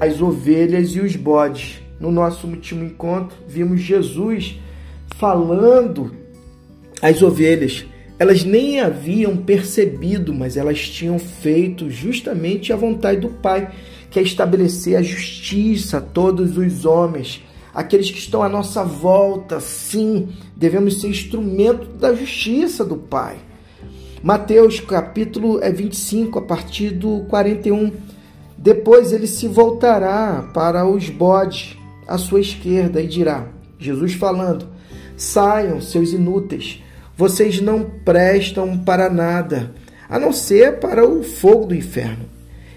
as ovelhas e os bodes. No nosso último encontro, vimos Jesus falando às ovelhas. Elas nem haviam percebido, mas elas tinham feito justamente a vontade do Pai, que é estabelecer a justiça a todos os homens, aqueles que estão à nossa volta. Sim, devemos ser instrumento da justiça do Pai. Mateus capítulo 25, é a partir do 41. Depois ele se voltará para os bodes à sua esquerda e dirá: Jesus falando: Saiam, seus inúteis, vocês não prestam para nada, a não ser para o fogo do inferno.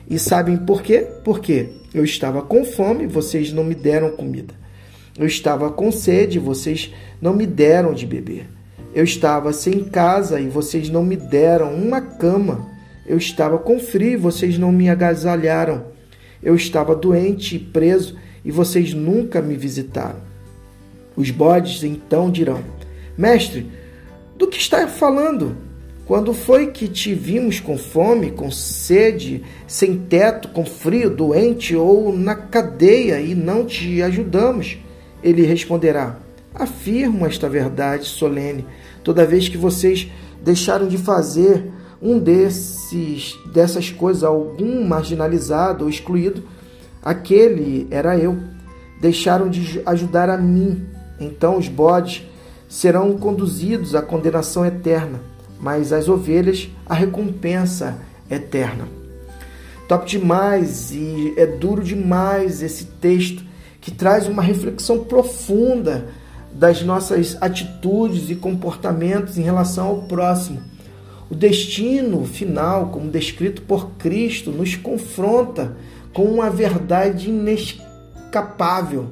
E sabem por quê? Porque eu estava com fome, vocês não me deram comida. Eu estava com sede, vocês não me deram de beber. Eu estava sem casa e vocês não me deram uma cama. Eu estava com frio, vocês não me agasalharam. Eu estava doente e preso e vocês nunca me visitaram. Os bodes então dirão: Mestre, do que está falando? Quando foi que te vimos com fome, com sede, sem teto, com frio, doente ou na cadeia e não te ajudamos? Ele responderá: Afirmo esta verdade solene. Toda vez que vocês deixaram de fazer um desses dessas coisas, algum marginalizado ou excluído, aquele era eu. Deixaram de ajudar a mim. Então os bodes serão conduzidos à condenação eterna, mas as ovelhas à recompensa eterna. Top demais e é duro demais esse texto que traz uma reflexão profunda das nossas atitudes e comportamentos em relação ao próximo. O destino final, como descrito por Cristo, nos confronta com uma verdade inescapável,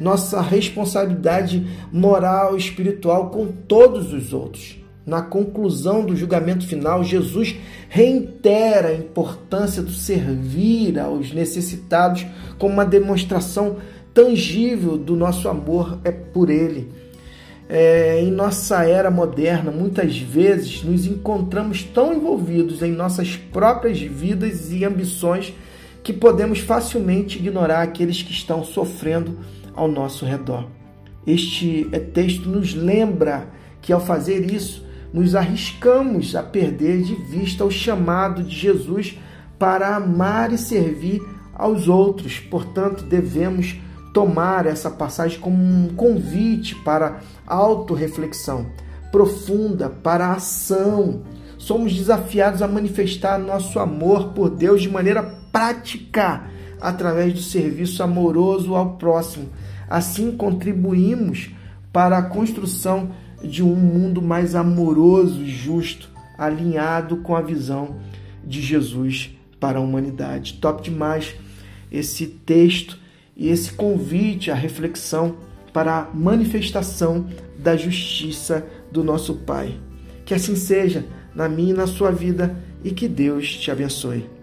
nossa responsabilidade moral e espiritual com todos os outros. Na conclusão do julgamento final, Jesus reitera a importância do servir aos necessitados como uma demonstração tangível do nosso amor é por Ele. É, em nossa era moderna, muitas vezes nos encontramos tão envolvidos em nossas próprias vidas e ambições que podemos facilmente ignorar aqueles que estão sofrendo ao nosso redor. Este texto nos lembra que ao fazer isso, nos arriscamos a perder de vista o chamado de Jesus para amar e servir aos outros. Portanto, devemos tomar essa passagem como um convite para autorreflexão profunda, para ação. Somos desafiados a manifestar nosso amor por Deus de maneira prática, através do serviço amoroso ao próximo. Assim contribuímos para a construção de um mundo mais amoroso e justo, alinhado com a visão de Jesus para a humanidade. Top demais esse texto e esse convite à reflexão para a manifestação da justiça do nosso Pai. Que assim seja na minha e na sua vida e que Deus te abençoe.